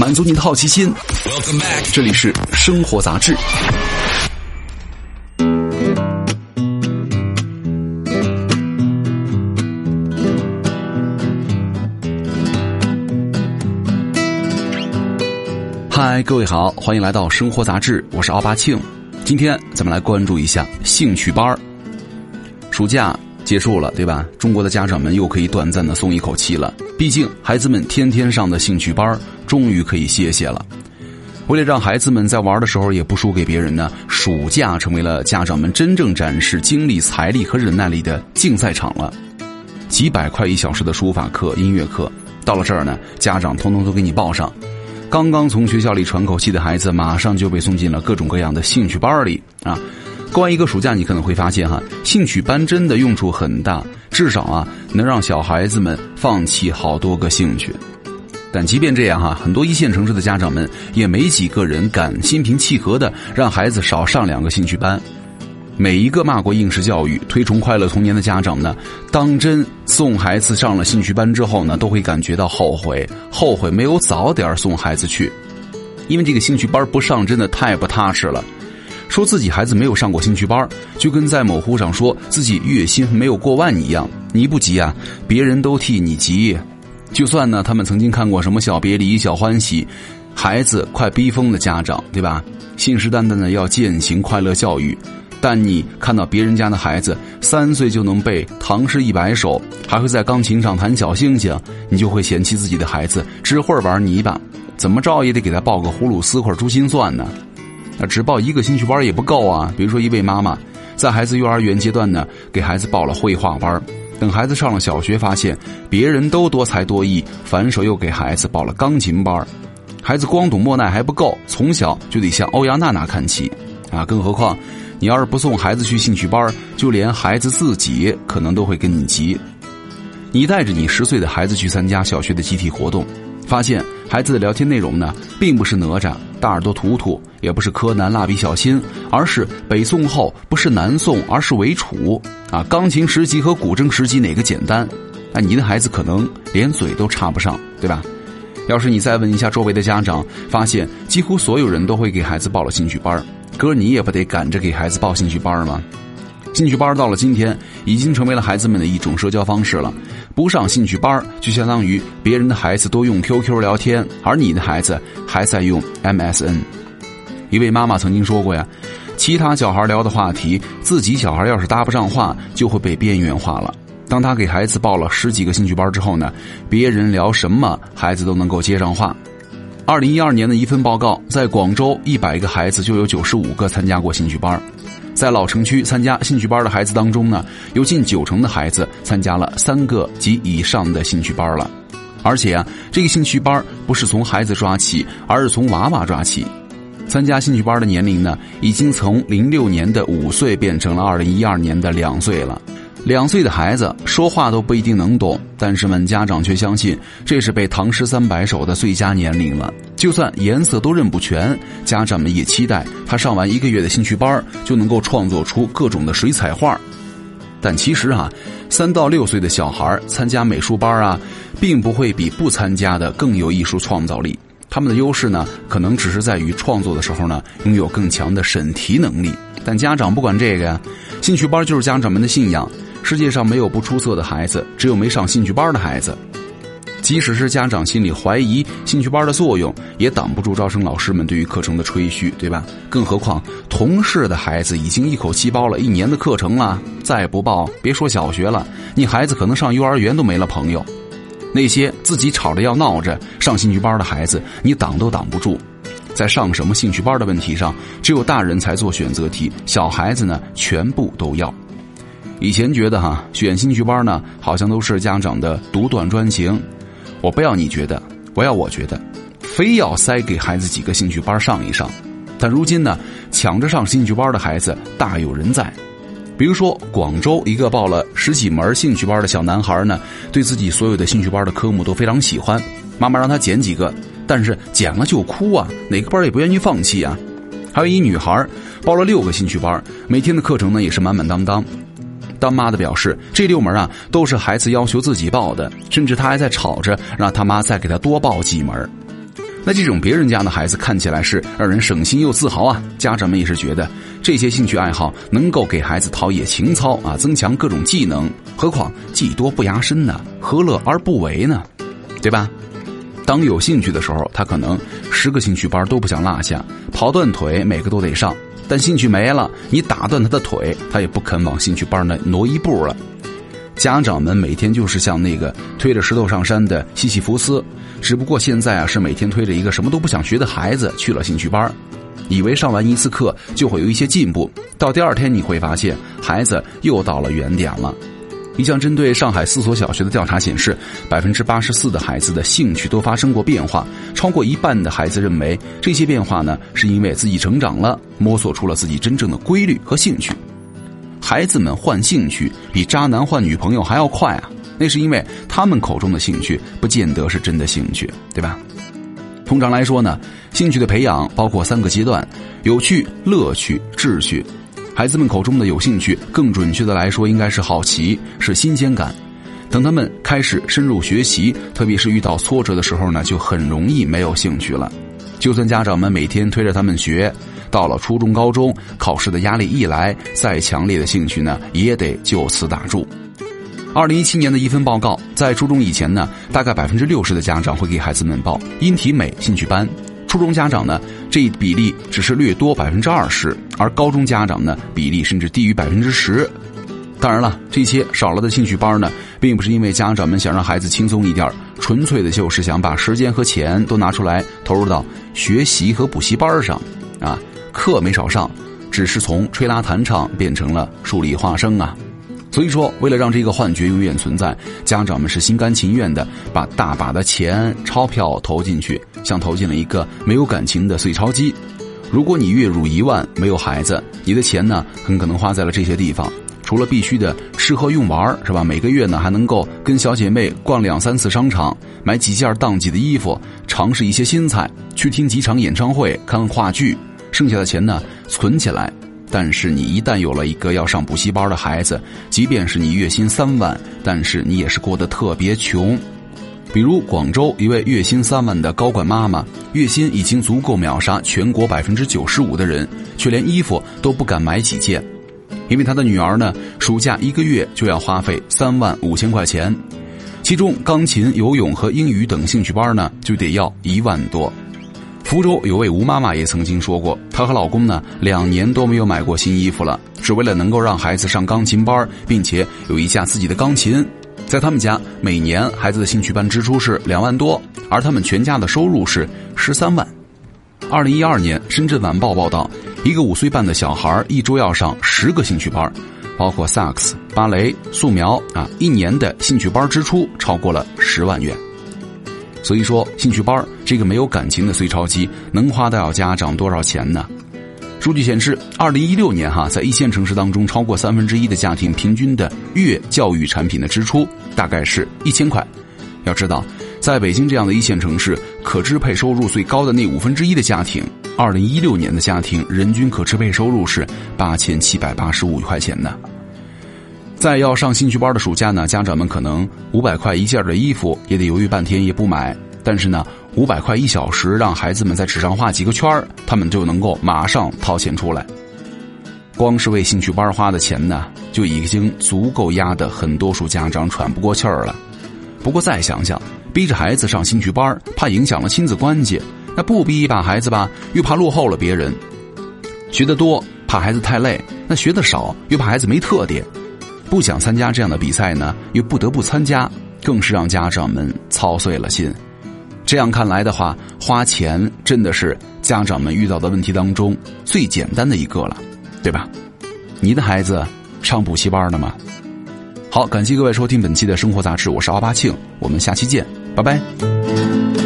满足你的好奇心。这里是生活杂志。嗨，各位好，欢迎来到生活杂志，我是奥巴庆。今天咱们来关注一下兴趣班儿暑假结束了，对吧？中国的家长们又可以短暂的松一口气了。毕竟孩子们天天上的兴趣班儿终于可以歇歇了。为了让孩子们在玩的时候也不输给别人呢，暑假成为了家长们真正展示精力、财力和忍耐力的竞赛场了。几百块一小时的书法课、音乐课，到了这儿呢，家长通通都给你报上。刚刚从学校里喘口气的孩子，马上就被送进了各种各样的兴趣班里啊！过完一个暑假，你可能会发现哈，兴趣班真的用处很大，至少啊，能让小孩子们放弃好多个兴趣。但即便这样哈，很多一线城市的家长们也没几个人敢心平气和的让孩子少上两个兴趣班。每一个骂过应试教育、推崇快乐童年的家长呢，当真送孩子上了兴趣班之后呢，都会感觉到后悔，后悔没有早点送孩子去，因为这个兴趣班不上真的太不踏实了。说自己孩子没有上过兴趣班，就跟在某乎上说自己月薪没有过万一样。你不急啊，别人都替你急。就算呢，他们曾经看过什么小别离、小欢喜，孩子快逼疯的家长，对吧？信誓旦旦的要践行快乐教育。但你看到别人家的孩子三岁就能背唐诗一百首，还会在钢琴上弹小星星，你就会嫌弃自己的孩子只会玩泥巴，怎么着也得给他报个葫芦丝或者珠心算呢？那只报一个兴趣班也不够啊！比如说一位妈妈在孩子幼儿园阶段呢，给孩子报了绘画班，等孩子上了小学，发现别人都多才多艺，反手又给孩子报了钢琴班，孩子光懂莫奈还不够，从小就得向欧阳娜娜看齐啊！更何况。你要是不送孩子去兴趣班，就连孩子自己可能都会跟你急。你带着你十岁的孩子去参加小学的集体活动，发现孩子的聊天内容呢，并不是哪吒、大耳朵图图，也不是柯南、蜡笔小新，而是北宋后不是南宋，而是魏楚啊。钢琴十级和古筝十级哪个简单？那你的孩子可能连嘴都插不上，对吧？要是你再问一下周围的家长，发现几乎所有人都会给孩子报了兴趣班。哥，你也不得赶着给孩子报兴趣班吗？兴趣班到了今天，已经成为了孩子们的一种社交方式了。不上兴趣班，就相当于别人的孩子都用 QQ 聊天，而你的孩子还在用 MSN。一位妈妈曾经说过呀，其他小孩聊的话题，自己小孩要是搭不上话，就会被边缘化了。当他给孩子报了十几个兴趣班之后呢，别人聊什么，孩子都能够接上话。二零一二年的一份报告，在广州一百个孩子就有九十五个参加过兴趣班，在老城区参加兴趣班的孩子当中呢，有近九成的孩子参加了三个及以上的兴趣班了，而且啊，这个兴趣班不是从孩子抓起，而是从娃娃抓起，参加兴趣班的年龄呢，已经从零六年的五岁变成了二零一二年的两岁了。两岁的孩子说话都不一定能懂，但是们家长却相信这是背唐诗三百首的最佳年龄了。就算颜色都认不全，家长们也期待他上完一个月的兴趣班就能够创作出各种的水彩画。但其实啊，三到六岁的小孩参加美术班啊，并不会比不参加的更有艺术创造力。他们的优势呢，可能只是在于创作的时候呢，拥有更强的审题能力。但家长不管这个呀，兴趣班就是家长们的信仰。世界上没有不出色的孩子，只有没上兴趣班的孩子。即使是家长心里怀疑兴趣班的作用，也挡不住招生老师们对于课程的吹嘘，对吧？更何况同事的孩子已经一口气报了一年的课程了，再不报，别说小学了，你孩子可能上幼儿园都没了朋友。那些自己吵着要闹着上兴趣班的孩子，你挡都挡不住。在上什么兴趣班的问题上，只有大人才做选择题，小孩子呢，全部都要。以前觉得哈选兴趣班呢，好像都是家长的独断专行。我不要你觉得，我要我觉得，非要塞给孩子几个兴趣班上一上。但如今呢，抢着上兴趣班的孩子大有人在。比如说，广州一个报了十几门兴趣班的小男孩呢，对自己所有的兴趣班的科目都非常喜欢。妈妈让他捡几个，但是捡了就哭啊，哪个班也不愿意放弃啊。还有一女孩报了六个兴趣班，每天的课程呢也是满满当当。当妈的表示，这六门啊都是孩子要求自己报的，甚至他还在吵着让他妈再给他多报几门。那这种别人家的孩子看起来是让人省心又自豪啊！家长们也是觉得这些兴趣爱好能够给孩子陶冶情操啊，增强各种技能。何况技多不压身呢，何乐而不为呢？对吧？当有兴趣的时候，他可能十个兴趣班都不想落下，跑断腿每个都得上。但兴趣没了，你打断他的腿，他也不肯往兴趣班那挪一步了。家长们每天就是像那个推着石头上山的西西弗斯，只不过现在啊是每天推着一个什么都不想学的孩子去了兴趣班，以为上完一次课就会有一些进步，到第二天你会发现孩子又到了原点了。一项针对上海四所小学的调查显示，百分之八十四的孩子的兴趣都发生过变化，超过一半的孩子认为这些变化呢是因为自己成长了，摸索出了自己真正的规律和兴趣。孩子们换兴趣比渣男换女朋友还要快啊！那是因为他们口中的兴趣不见得是真的兴趣，对吧？通常来说呢，兴趣的培养包括三个阶段：有趣、乐趣、秩序。孩子们口中的有兴趣，更准确的来说，应该是好奇，是新鲜感。等他们开始深入学习，特别是遇到挫折的时候呢，就很容易没有兴趣了。就算家长们每天推着他们学。到了初中、高中，考试的压力一来，再强烈的兴趣呢，也得就此打住。二零一七年的一份报告，在初中以前呢，大概百分之六十的家长会给孩子们报音体美兴趣班；初中家长呢，这一比例只是略多百分之二十，而高中家长呢，比例甚至低于百分之十。当然了，这些少了的兴趣班呢，并不是因为家长们想让孩子轻松一点，纯粹的就是想把时间和钱都拿出来投入到学习和补习班上，啊。课没少上，只是从吹拉弹唱变成了数理化生啊！所以说，为了让这个幻觉永远存在，家长们是心甘情愿的把大把的钱钞票投进去，像投进了一个没有感情的碎钞机。如果你月入一万，没有孩子，你的钱呢，很可能花在了这些地方。除了必须的吃喝用玩是吧？每个月呢，还能够跟小姐妹逛两三次商场，买几件当季的衣服，尝试一些新菜，去听几场演唱会，看话剧。剩下的钱呢，存起来。但是你一旦有了一个要上补习班的孩子，即便是你月薪三万，但是你也是过得特别穷。比如广州一位月薪三万的高管妈妈，月薪已经足够秒杀全国百分之九十五的人，却连衣服都不敢买几件，因为她的女儿呢，暑假一个月就要花费三万五千块钱，其中钢琴、游泳和英语等兴趣班呢，就得要一万多。福州有位吴妈妈也曾经说过，她和老公呢两年都没有买过新衣服了，只为了能够让孩子上钢琴班，并且有一架自己的钢琴。在他们家，每年孩子的兴趣班支出是两万多，而他们全家的收入是十三万。二零一二年，深圳晚报报道，一个五岁半的小孩一周要上十个兴趣班，包括萨克斯、芭蕾、素描啊，一年的兴趣班支出超过了十万元。所以说，兴趣班这个没有感情的碎钞机，能花到家长多少钱呢？数据显示，二零一六年哈，在一线城市当中，超过三分之一的家庭平均的月教育产品的支出大概是一千块。要知道，在北京这样的一线城市，可支配收入最高的那五分之一的家庭，二零一六年的家庭人均可支配收入是八千七百八十五块钱呢。在要上兴趣班的暑假呢，家长们可能五百块一件的衣服也得犹豫半天也不买。但是呢，五百块一小时让孩子们在纸上画几个圈儿，他们就能够马上掏钱出来。光是为兴趣班花的钱呢，就已经足够压得很多数家长喘不过气儿了。不过再想想，逼着孩子上兴趣班，怕影响了亲子关系；那不逼一把孩子吧，又怕落后了别人。学得多怕孩子太累，那学得少又怕孩子没特点。不想参加这样的比赛呢，又不得不参加，更是让家长们操碎了心。这样看来的话，花钱真的是家长们遇到的问题当中最简单的一个了，对吧？你的孩子上补习班了吗？好，感谢各位收听本期的生活杂志，我是奥巴庆，我们下期见，拜拜。